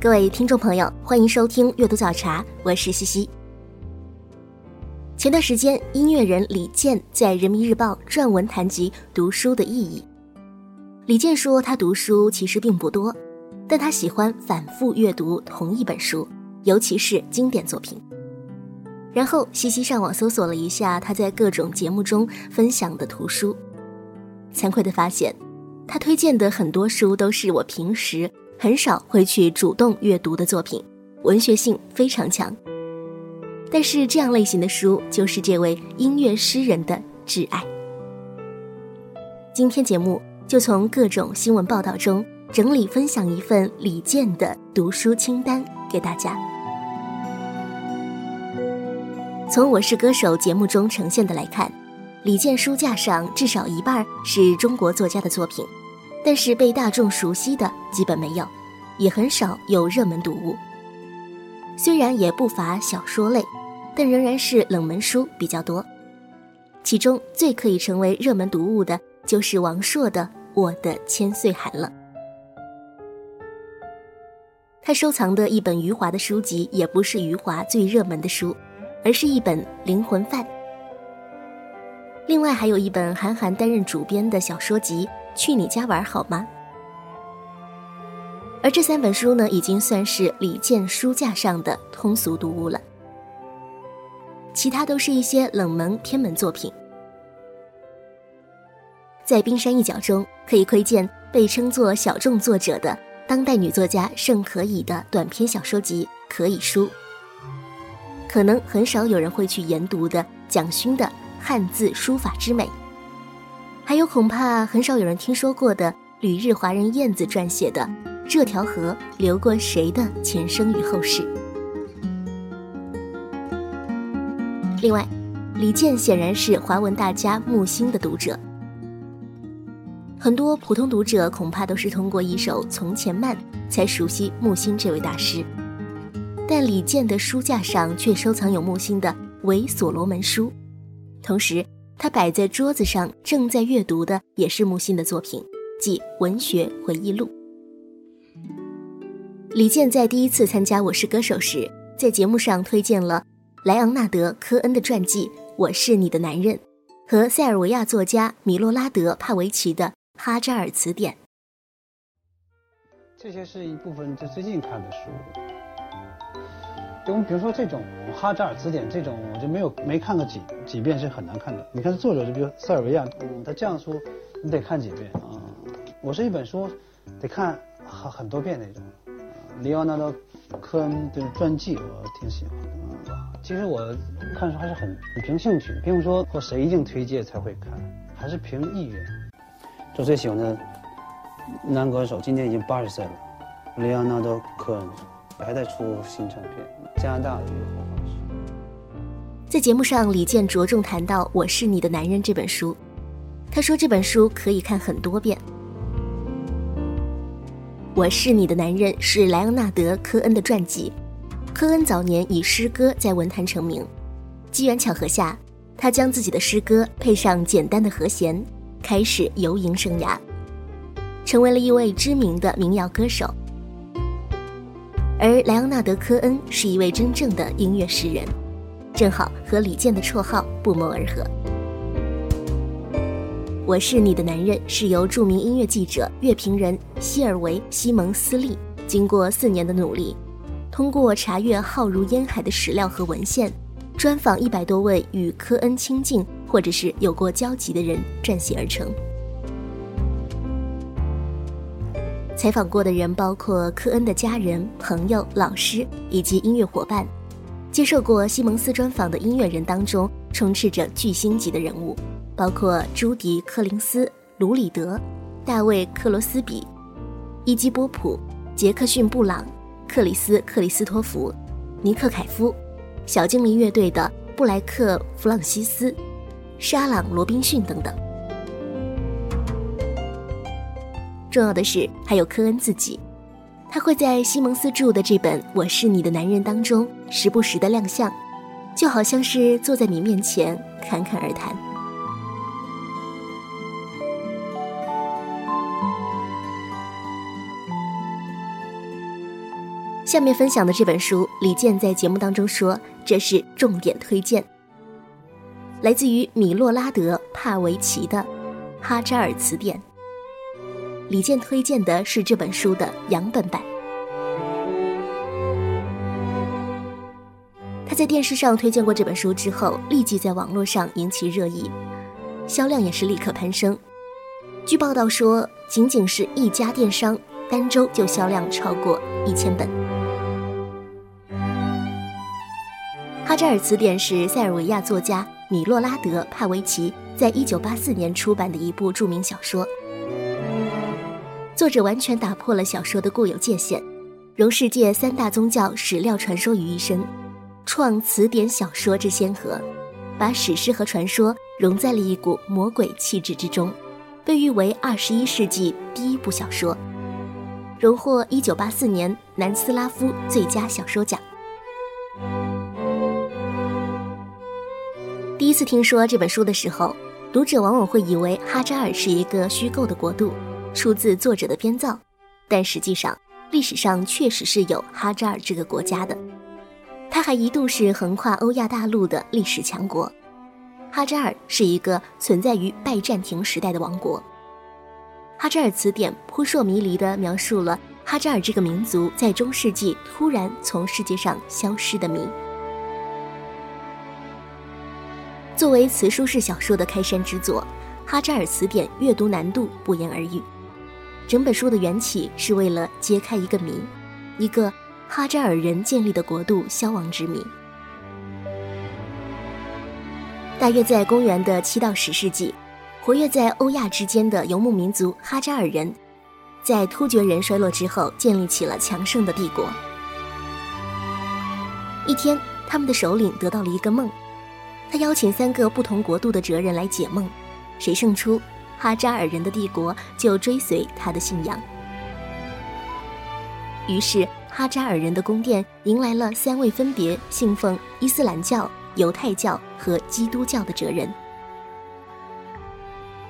各位听众朋友，欢迎收听阅读早茶，我是西西。前段时间，音乐人李健在人民日报撰文谈及读书的意义。李健说，他读书其实并不多，但他喜欢反复阅读同一本书，尤其是经典作品。然后西西上网搜索了一下他在各种节目中分享的图书，惭愧的发现，他推荐的很多书都是我平时。很少会去主动阅读的作品，文学性非常强。但是这样类型的书就是这位音乐诗人的挚爱。今天节目就从各种新闻报道中整理分享一份李健的读书清单给大家。从《我是歌手》节目中呈现的来看，李健书架上至少一半是中国作家的作品。但是被大众熟悉的基本没有，也很少有热门读物。虽然也不乏小说类，但仍然是冷门书比较多。其中最可以成为热门读物的，就是王朔的《我的千岁寒》了。他收藏的一本余华的书籍，也不是余华最热门的书，而是一本《灵魂饭》。另外还有一本韩寒担任主编的小说集。去你家玩好吗？而这三本书呢，已经算是李健书架上的通俗读物了。其他都是一些冷门偏门作品。在冰山一角中，可以窥见被称作小众作者的当代女作家盛可以的短篇小说集《可以书》。可能很少有人会去研读的蒋勋的汉字书法之美。还有恐怕很少有人听说过的旅日华人燕子撰写的《这条河流过谁的前生与后世》。另外，李健显然是华文大家木心的读者。很多普通读者恐怕都是通过一首《从前慢》才熟悉木心这位大师，但李健的书架上却收藏有木心的《伪所罗门书》，同时。他摆在桌子上，正在阅读的也是木心的作品，即《文学回忆录》。李健在第一次参加《我是歌手》时，在节目上推荐了莱昂纳德·科恩的传记《我是你的男人》和塞尔维亚作家米洛拉德·帕维奇的《哈扎尔词典》。这些是一部分就最近看的书。我们比如说这种《哈扎尔词典》这种，我就没有没看过几几遍是很难看的。你看作者就比如塞尔维亚，他这样说，你得看几遍啊。我是一本书，得看很很多遍那种。里奥纳多·科恩的传记我挺喜欢的。其实我看书还是很很凭兴趣，并不说或谁一定推荐才会看，还是凭意愿。我最喜欢的男歌手，今年已经八十岁了，里奥纳多·科恩。还在出新唱片，加拿大的一个好方式。在节目上，李健着重谈到《我是你的男人》这本书，他说这本书可以看很多遍。《我是你的男人》是莱昂纳德·科恩的传记。科恩早年以诗歌在文坛成名，机缘巧合下，他将自己的诗歌配上简单的和弦，开始游吟生涯，成为了一位知名的民谣歌手。而莱昂纳德·科恩是一位真正的音乐诗人，正好和李健的绰号不谋而合。我是你的男人是由著名音乐记者、乐评人希尔维·西蒙斯利经过四年的努力，通过查阅浩如烟海的史料和文献，专访一百多位与科恩亲近或者是有过交集的人撰写而成。采访过的人包括科恩的家人、朋友、老师以及音乐伙伴。接受过西蒙斯专访的音乐人当中，充斥着巨星级的人物，包括朱迪·柯林斯、卢里德、大卫·克罗斯比、伊基波普、杰克逊·布朗、克里斯·克里斯托弗、尼克·凯夫、小精灵乐队的布莱克·弗朗西斯、沙朗·罗宾逊等等。重要的是，还有科恩自己，他会在西蒙斯著的这本《我是你的男人》当中时不时的亮相，就好像是坐在你面前侃侃而谈。下面分享的这本书，李健在节目当中说这是重点推荐，来自于米洛拉德·帕维奇的《哈扎尔词典》。李健推荐的是这本书的杨本版。他在电视上推荐过这本书之后，立即在网络上引起热议，销量也是立刻攀升。据报道说，仅仅是一家电商单周就销量超过一千本。《哈扎尔词典》是塞尔维亚作家米洛拉德·帕维奇在一九八四年出版的一部著名小说。作者完全打破了小说的固有界限，融世界三大宗教史料传说于一身，创词典小说之先河，把史诗和传说融在了一股魔鬼气质之中，被誉为二十一世纪第一部小说，荣获一九八四年南斯拉夫最佳小说奖。第一次听说这本书的时候，读者往往会以为哈扎尔是一个虚构的国度。出自作者的编造，但实际上历史上确实是有哈扎尔这个国家的。它还一度是横跨欧亚大陆的历史强国。哈扎尔是一个存在于拜占庭时代的王国。《哈扎尔词典》扑朔迷离地描述了哈扎尔这个民族在中世纪突然从世界上消失的谜。作为词书式小说的开山之作，《哈扎尔词典》阅读难度不言而喻。整本书的缘起是为了揭开一个谜，一个哈扎尔人建立的国度消亡之谜。大约在公元的七到十世纪，活跃在欧亚之间的游牧民族哈扎尔人，在突厥人衰落之后，建立起了强盛的帝国。一天，他们的首领得到了一个梦，他邀请三个不同国度的哲人来解梦，谁胜出？哈扎尔人的帝国就追随他的信仰，于是哈扎尔人的宫殿迎来了三位分别信奉伊斯兰教、犹太教和基督教的哲人。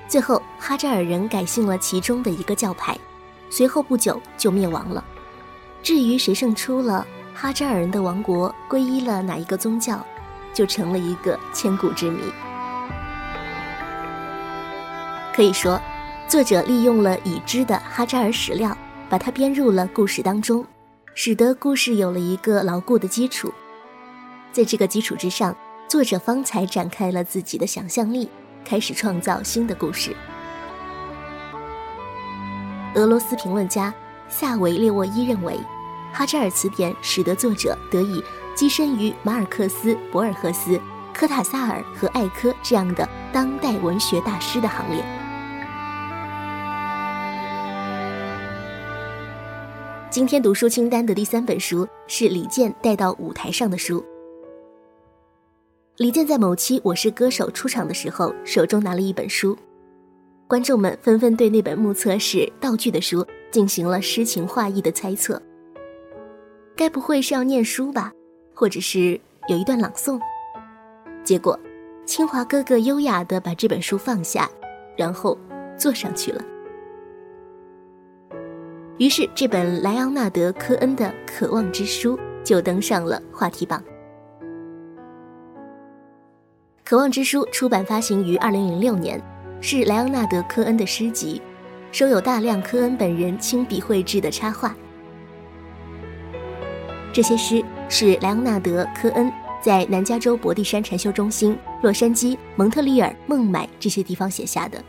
最后，哈扎尔人改信了其中的一个教派，随后不久就灭亡了。至于谁胜出了，哈扎尔人的王国皈依了哪一个宗教，就成了一个千古之谜。可以说，作者利用了已知的哈扎尔史料，把它编入了故事当中，使得故事有了一个牢固的基础。在这个基础之上，作者方才展开了自己的想象力，开始创造新的故事。俄罗斯评论家萨维列沃伊认为，《哈扎尔词典》使得作者得以跻身于马尔克斯、博尔赫斯、科塔萨尔和艾科这样的当代文学大师的行列。今天读书清单的第三本书是李健带到舞台上的书。李健在某期《我是歌手》出场的时候，手中拿了一本书，观众们纷纷对那本目测是道具的书进行了诗情画意的猜测。该不会是要念书吧，或者是有一段朗诵？结果，清华哥哥优雅地把这本书放下，然后坐上去了。于是，这本莱昂纳德·科恩的《渴望之书》就登上了话题榜。《渴望之书》出版发行于二零零六年，是莱昂纳德·科恩的诗集，收有大量科恩本人亲笔绘制的插画。这些诗是莱昂纳德·科恩在南加州伯蒂山禅修中心、洛杉矶、蒙特利尔、孟买这些地方写下的。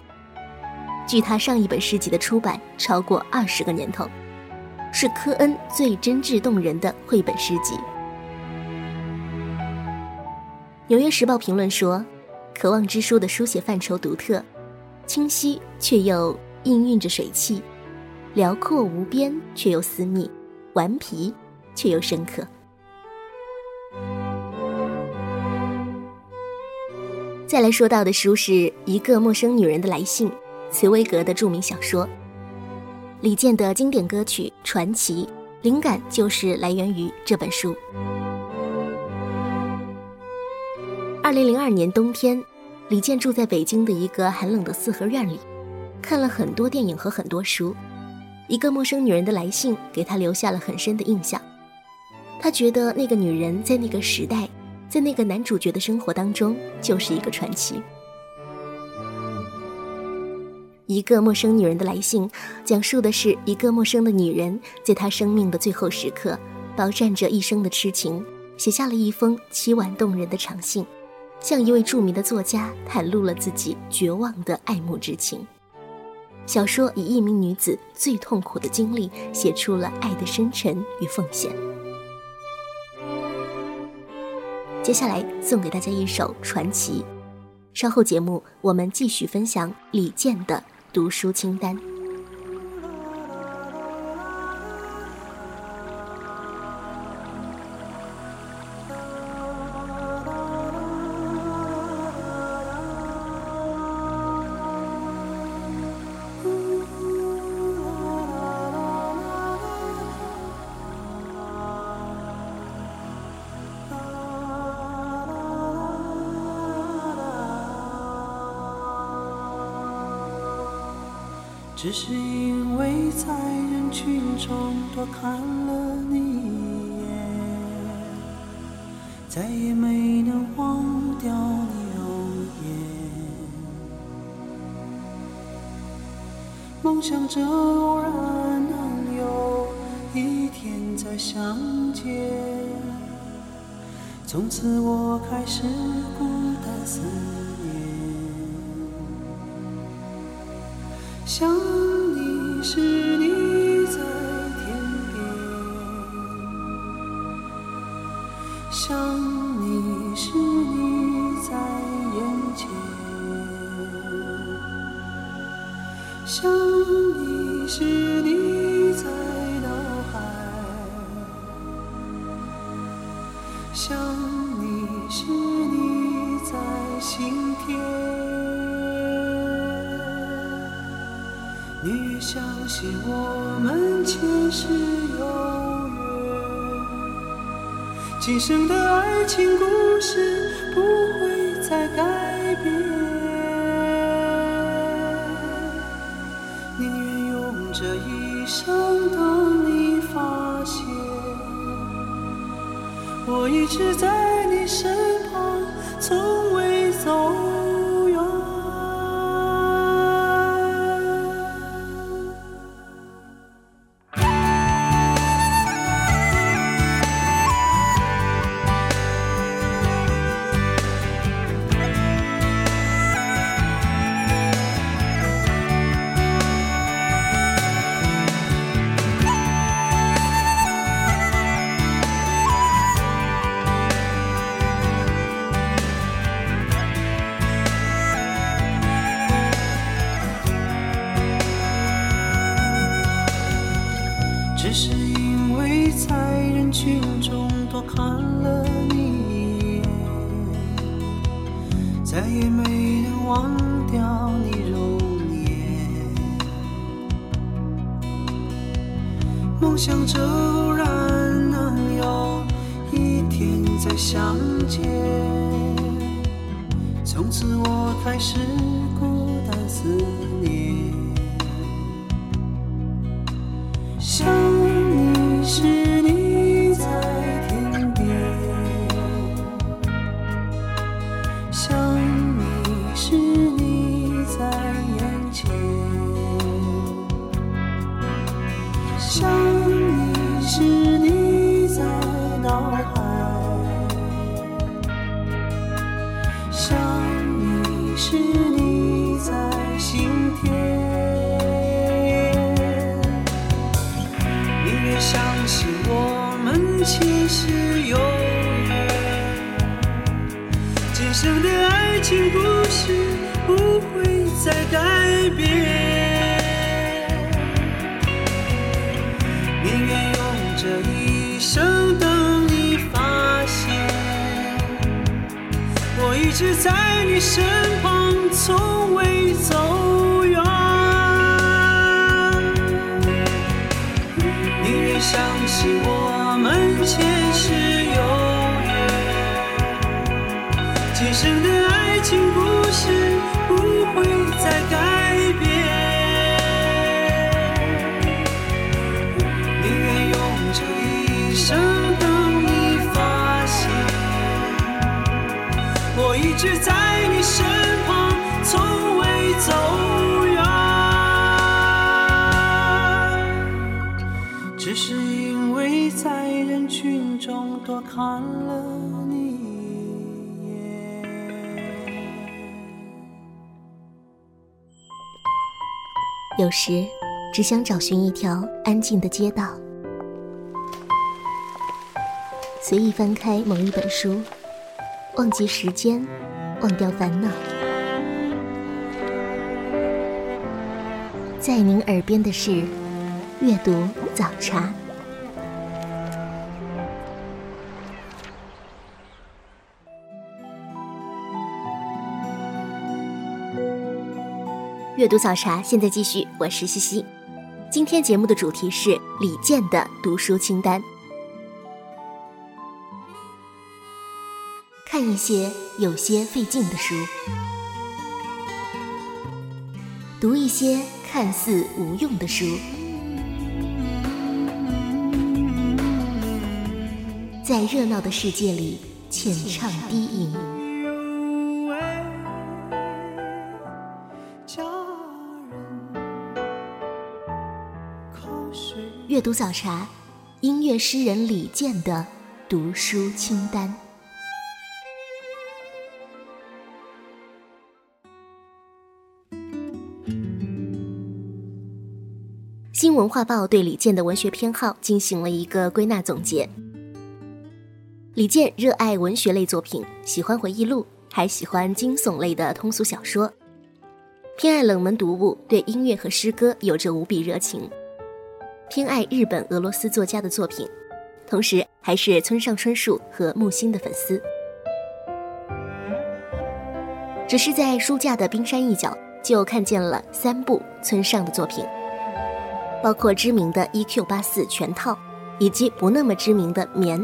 距他上一本诗集的出版超过二十个年头，是科恩最真挚动人的绘本诗集。《纽约时报》评论说，《渴望之书》的书写范畴独特、清晰却又氤氲着水汽，辽阔无边却又私密，顽皮却又深刻。再来说到的书是《一个陌生女人的来信》，茨威格的著名小说。李健的经典歌曲《传奇》，灵感就是来源于这本书。二零零二年冬天，李健住在北京的一个寒冷的四合院里，看了很多电影和很多书。一个陌生女人的来信给他留下了很深的印象。他觉得那个女人在那个时代，在那个男主角的生活当中就是一个传奇。一个陌生女人的来信，讲述的是一个陌生的女人在她生命的最后时刻，饱蘸着一生的痴情，写下了一封凄婉动人的长信。向一位著名的作家袒露了自己绝望的爱慕之情。小说以一名女子最痛苦的经历，写出了爱的深沉与奉献。接下来送给大家一首传奇。稍后节目我们继续分享李健的读书清单。着偶然能有一天再相见，从此我开始孤单思念。想你时，你在天边；想相信我们前世有缘，今生的爱情故事不会再改变。宁愿用这一生等你发现，我一直在你身想。是你身旁，从未走远。宁愿相信我们前世有缘，今生的爱情故事不会再改变。宁愿用这一生等你发现，我一直在，走远。只是因为在人群中多看了你一眼。有时，只想找寻一条安静的街道，随意翻开某一本书，忘记时间，忘掉烦恼。在您耳边的是阅读早茶。阅读早茶现在继续，我是西西。今天节目的主题是李健的读书清单，看一些有些费劲的书，读一些看似无用的书，在热闹的世界里浅唱低吟。阅读早茶，音乐诗人李健的读书清单。新文化报对李健的文学偏好进行了一个归纳总结。李健热爱文学类作品，喜欢回忆录，还喜欢惊悚类的通俗小说，偏爱冷门读物，对音乐和诗歌有着无比热情。偏爱日本、俄罗斯作家的作品，同时还是村上春树和木心的粉丝。只是在书架的冰山一角，就看见了三部村上的作品，包括知名的《E.Q. 八四全套》，以及不那么知名的《棉》，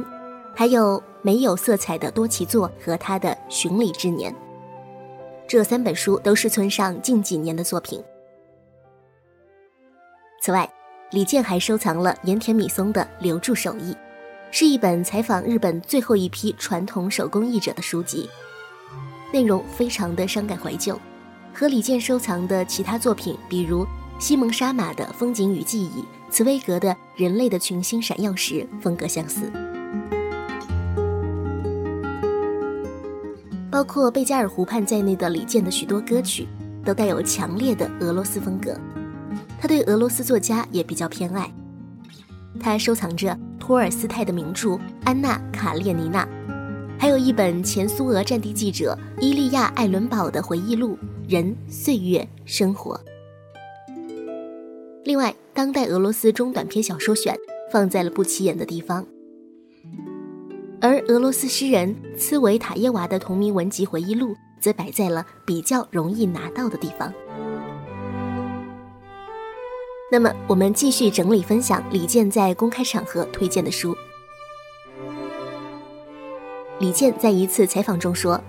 还有没有色彩的多奇作和他的《巡礼之年》。这三本书都是村上近几年的作品。此外，李健还收藏了盐田米松的《留住手艺》，是一本采访日本最后一批传统手工艺者的书籍，内容非常的伤感怀旧，和李健收藏的其他作品，比如西蒙沙马的《风景与记忆》、茨威格的《人类的群星闪耀时》风格相似。包括贝加尔湖畔在内的李健的许多歌曲，都带有强烈的俄罗斯风格。他对俄罗斯作家也比较偏爱，他收藏着托尔斯泰的名著《安娜·卡列尼娜》，还有一本前苏俄战地记者伊利亚·艾伦堡的回忆录《人、岁月、生活》。另外，当代俄罗斯中短篇小说选放在了不起眼的地方，而俄罗斯诗人茨维塔耶娃的同名文集回忆录则摆在了比较容易拿到的地方。那么，我们继续整理分享李健在公开场合推荐的书。李健在一次采访中说：“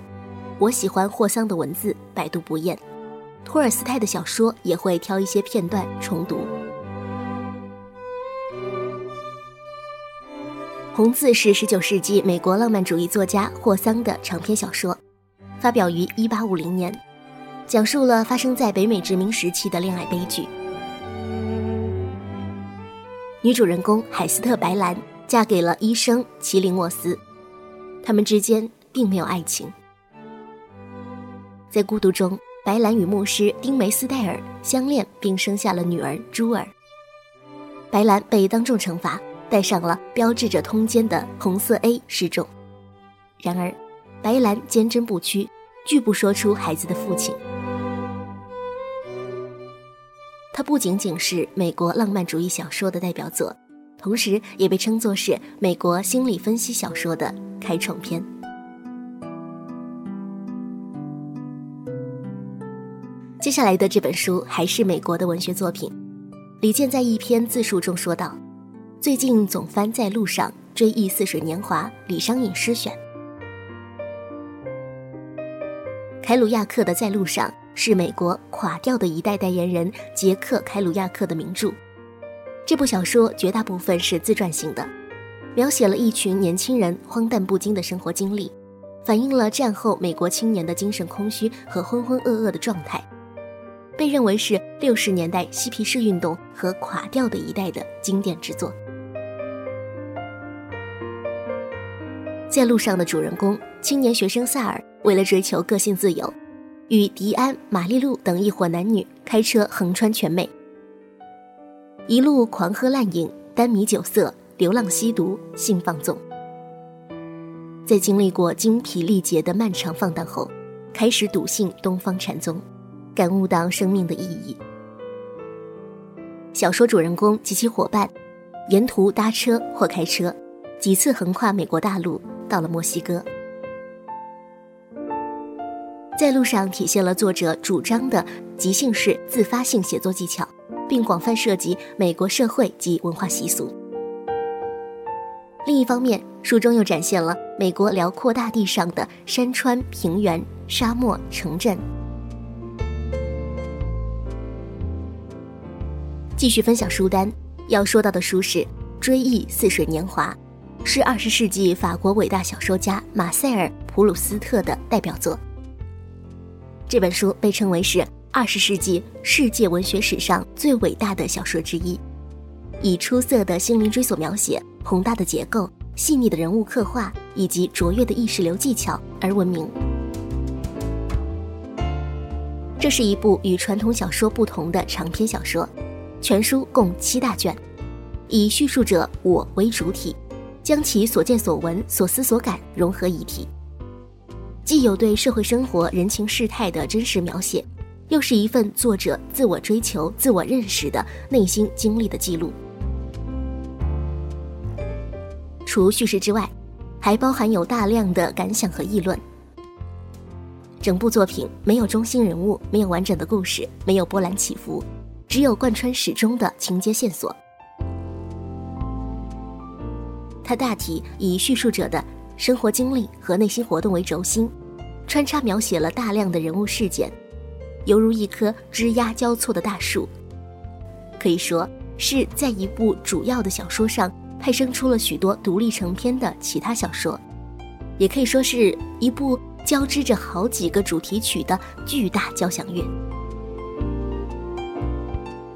我喜欢霍桑的文字，百读不厌；托尔斯泰的小说也会挑一些片段重读。”《红字》是19世纪美国浪漫主义作家霍桑的长篇小说，发表于1850年，讲述了发生在北美殖民时期的恋爱悲剧。女主人公海斯特·白兰嫁给了医生麒麟沃斯，他们之间并没有爱情。在孤独中，白兰与牧师丁梅斯戴尔相恋，并生下了女儿朱尔。白兰被当众惩罚，戴上了标志着通奸的红色 A 示众。然而，白兰坚贞不屈，拒不说出孩子的父亲。它不仅仅是美国浪漫主义小说的代表作，同时也被称作是美国心理分析小说的开创篇。接下来的这本书还是美国的文学作品。李健在一篇自述中说道：“最近总翻在路上追忆似水年华，李商隐诗选。凯鲁亚克的《在路上》是美国垮掉的一代代言人杰克·凯鲁亚克的名著。这部小说绝大部分是自传性的，描写了一群年轻人荒诞不经的生活经历，反映了战后美国青年的精神空虚和浑浑噩噩的状态。被认为是六十年代嬉皮士运动和垮掉的一代的经典之作。在路上的主人公青年学生萨尔，为了追求个性自由，与迪安、玛丽露等一伙男女开车横穿全美，一路狂喝滥饮、耽迷酒色、流浪吸毒、性放纵。在经历过精疲力竭的漫长放荡后，开始笃信东方禅宗。感悟到生命的意义。小说主人公及其伙伴，沿途搭车或开车，几次横跨美国大陆，到了墨西哥。在路上体现了作者主张的即兴式自发性写作技巧，并广泛涉及美国社会及文化习俗。另一方面，书中又展现了美国辽阔大地上的山川、平原、沙漠、城镇。继续分享书单，要说到的书是《追忆似水年华》，是二十世纪法国伟大小说家马塞尔·普鲁斯特的代表作。这本书被称为是二十世纪世界文学史上最伟大的小说之一，以出色的心灵追索描写、宏大的结构、细腻的人物刻画以及卓越的意识流技巧而闻名。这是一部与传统小说不同的长篇小说。全书共七大卷，以叙述者我为主体，将其所见所闻、所思所感融合一体，既有对社会生活人情世态的真实描写，又是一份作者自我追求、自我认识的内心经历的记录。除叙事之外，还包含有大量的感想和议论。整部作品没有中心人物，没有完整的故事，没有波澜起伏。只有贯穿始终的情节线索。它大体以叙述者的生活经历和内心活动为轴心，穿插描写了大量的人物事件，犹如一棵枝桠交错的大树。可以说是在一部主要的小说上派生出了许多独立成篇的其他小说，也可以说是一部交织着好几个主题曲的巨大交响乐。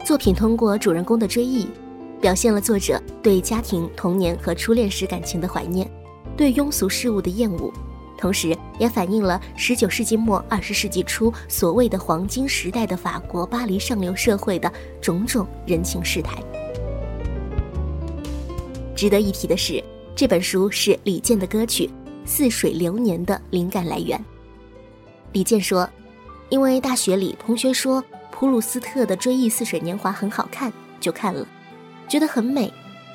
作品通过主人公的追忆，表现了作者对家庭、童年和初恋时感情的怀念，对庸俗事物的厌恶，同时也反映了十九世纪末二十世纪初所谓的黄金时代的法国巴黎上流社会的种种人情世态。值得一提的是，这本书是李健的歌曲《似水流年》的灵感来源。李健说：“因为大学里同学说。”普鲁斯特的《追忆似水年华》很好看，就看了，觉得很美。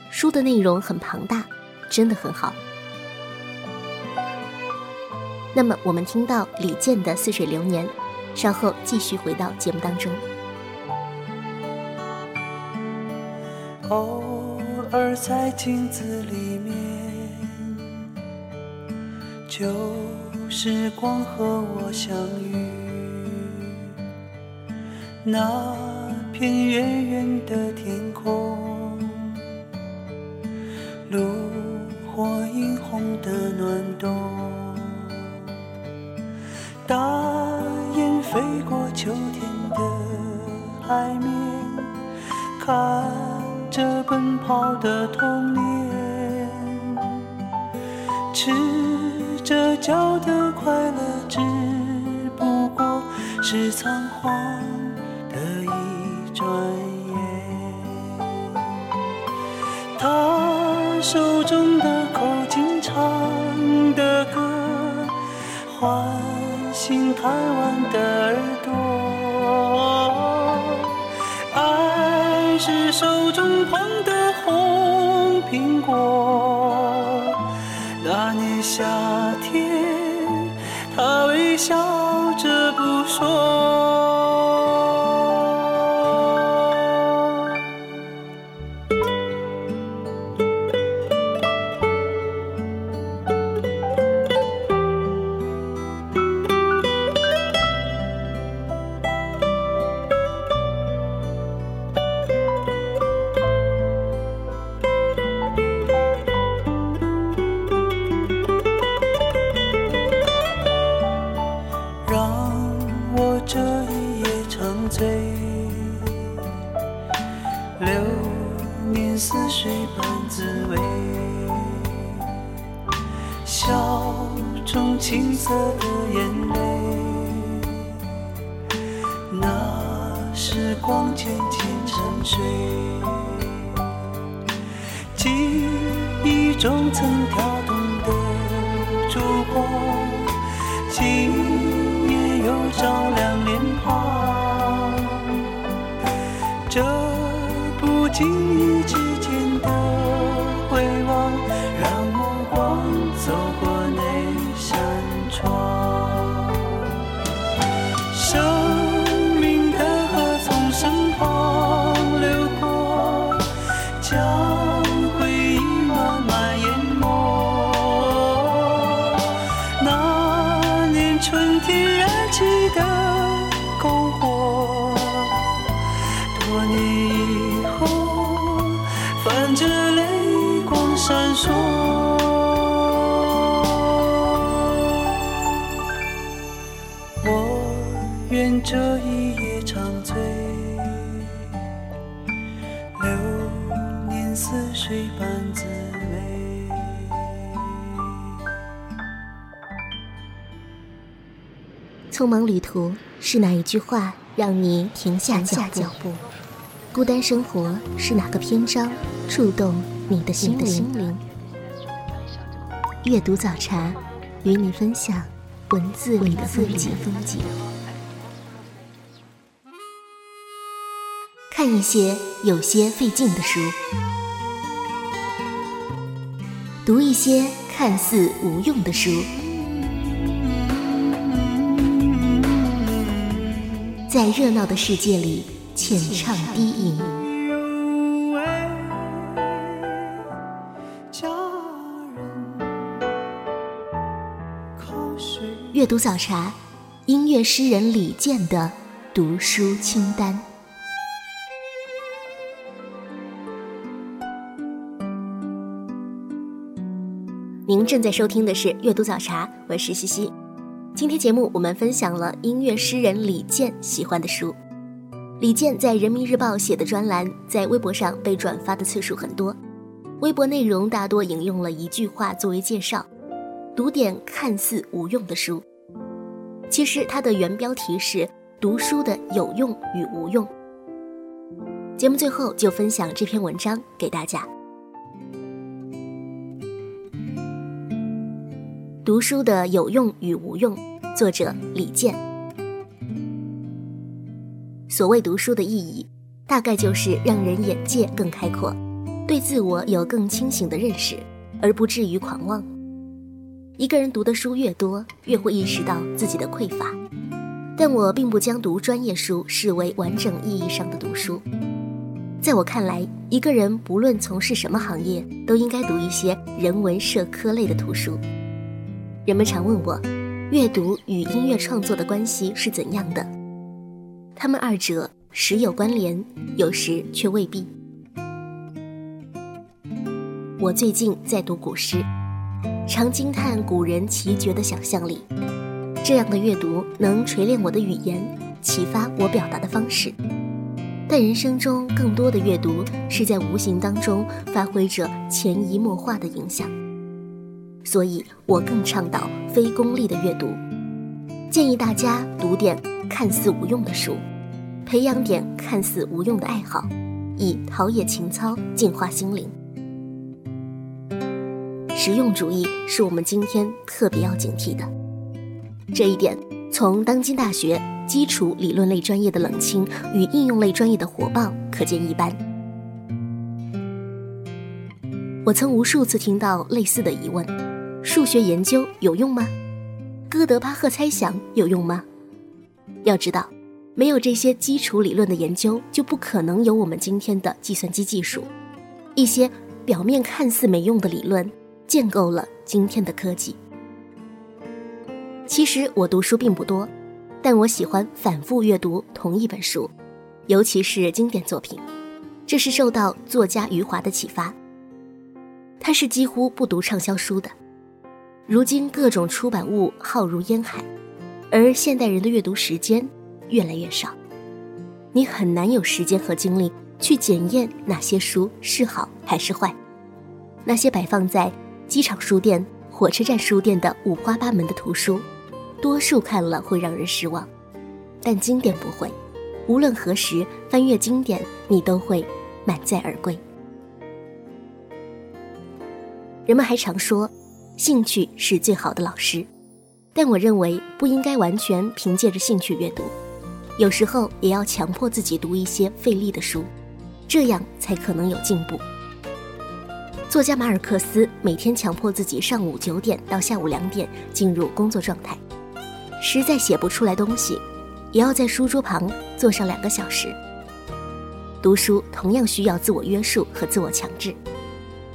书的内容很庞大，真的很好。那么，我们听到李健的《似水流年》，稍后继续回到节目当中。偶尔在镜子里面，旧时光和我相遇。那片远远的天空，炉火映红的暖冬，大雁飞过秋天的海面，看着奔跑的童年，赤着脚的快乐，只不过是仓皇。转眼，他手中的口琴唱的歌，唤醒贪玩的耳朵。爱是手中捧的红苹果。那年夏天，他微笑着不说。这一夜长醉，流年似水般滋味。匆忙旅途是哪一句话让你停下脚步？孤单生活是哪个篇章触动你的心灵？阅读早茶，与你分享文字里的风景。看一些有些费劲的书，读一些看似无用的书。在热闹的世界里，浅唱低吟。阅读早茶，音乐诗人李健的读书清单。您正在收听的是《阅读早茶》，我是西西。今天节目我们分享了音乐诗人李健喜欢的书。李健在人民日报写的专栏，在微博上被转发的次数很多。微博内容大多引用了一句话作为介绍：“读点看似无用的书。”其实它的原标题是“读书的有用与无用”。节目最后就分享这篇文章给大家。读书的有用与无用，作者李健。所谓读书的意义，大概就是让人眼界更开阔，对自我有更清醒的认识，而不至于狂妄。一个人读的书越多，越会意识到自己的匮乏。但我并不将读专业书视为完整意义上的读书。在我看来，一个人不论从事什么行业，都应该读一些人文社科类的图书。人们常问我，阅读与音乐创作的关系是怎样的？他们二者时有关联，有时却未必。我最近在读古诗，常惊叹古人奇绝的想象力。这样的阅读能锤炼我的语言，启发我表达的方式。但人生中更多的阅读是在无形当中发挥着潜移默化的影响。所以我更倡导非功利的阅读，建议大家读点看似无用的书，培养点看似无用的爱好，以陶冶情操，净化心灵。实用主义是我们今天特别要警惕的，这一点从当今大学基础理论类专业的冷清与应用类专业的火爆可见一斑。我曾无数次听到类似的疑问：数学研究有用吗？哥德巴赫猜想有用吗？要知道，没有这些基础理论的研究，就不可能有我们今天的计算机技术。一些表面看似没用的理论，建构了今天的科技。其实我读书并不多，但我喜欢反复阅读同一本书，尤其是经典作品。这是受到作家余华的启发。他是几乎不读畅销书的。如今各种出版物浩如烟海，而现代人的阅读时间越来越少，你很难有时间和精力去检验哪些书是好还是坏。那些摆放在机场书店、火车站书店的五花八门的图书。多数看了会让人失望，但经典不会。无论何时翻阅经典，你都会满载而归。人们还常说，兴趣是最好的老师，但我认为不应该完全凭借着兴趣阅读，有时候也要强迫自己读一些费力的书，这样才可能有进步。作家马尔克斯每天强迫自己上午九点到下午两点进入工作状态。实在写不出来东西，也要在书桌旁坐上两个小时。读书同样需要自我约束和自我强制。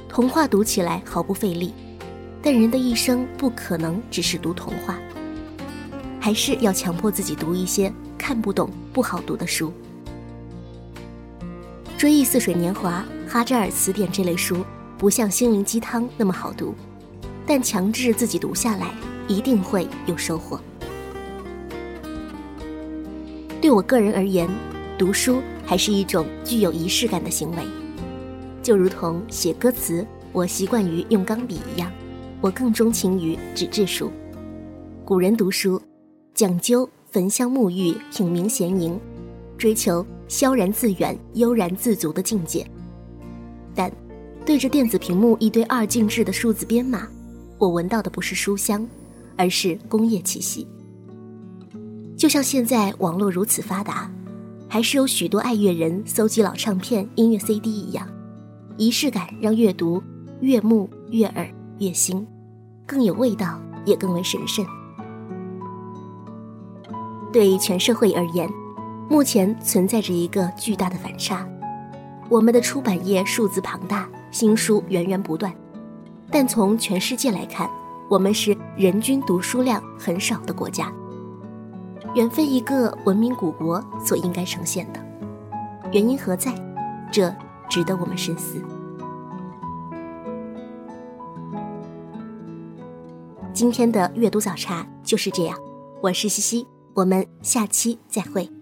童话读起来毫不费力，但人的一生不可能只是读童话，还是要强迫自己读一些看不懂、不好读的书。《追忆似水年华》《哈扎尔词典》这类书不像心灵鸡汤那么好读，但强制自己读下来，一定会有收获。对我个人而言，读书还是一种具有仪式感的行为，就如同写歌词，我习惯于用钢笔一样，我更钟情于纸质书。古人读书，讲究焚香沐浴、品茗闲吟，追求萧然自远、悠然自足的境界。但对着电子屏幕一堆二进制的数字编码，我闻到的不是书香，而是工业气息。就像现在网络如此发达，还是有许多爱乐人搜集老唱片、音乐 CD 一样，仪式感让阅读悦目、悦耳、悦心，更有味道，也更为神圣。对全社会而言，目前存在着一个巨大的反差：我们的出版业数字庞大，新书源源不断，但从全世界来看，我们是人均读书量很少的国家。远非一个文明古国所应该呈现的，原因何在？这值得我们深思。今天的阅读早茶就是这样，我是西西，我们下期再会。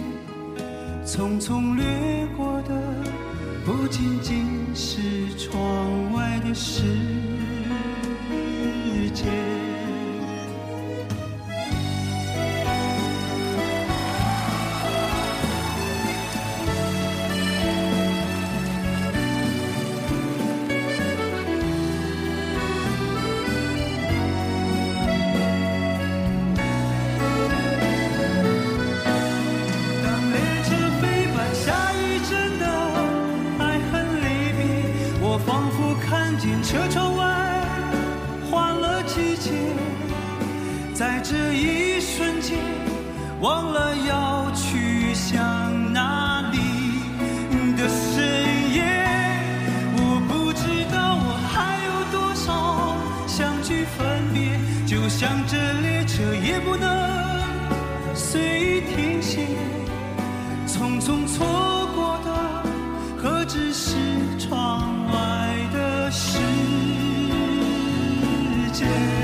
匆匆掠过的不仅仅是窗外的世界。界？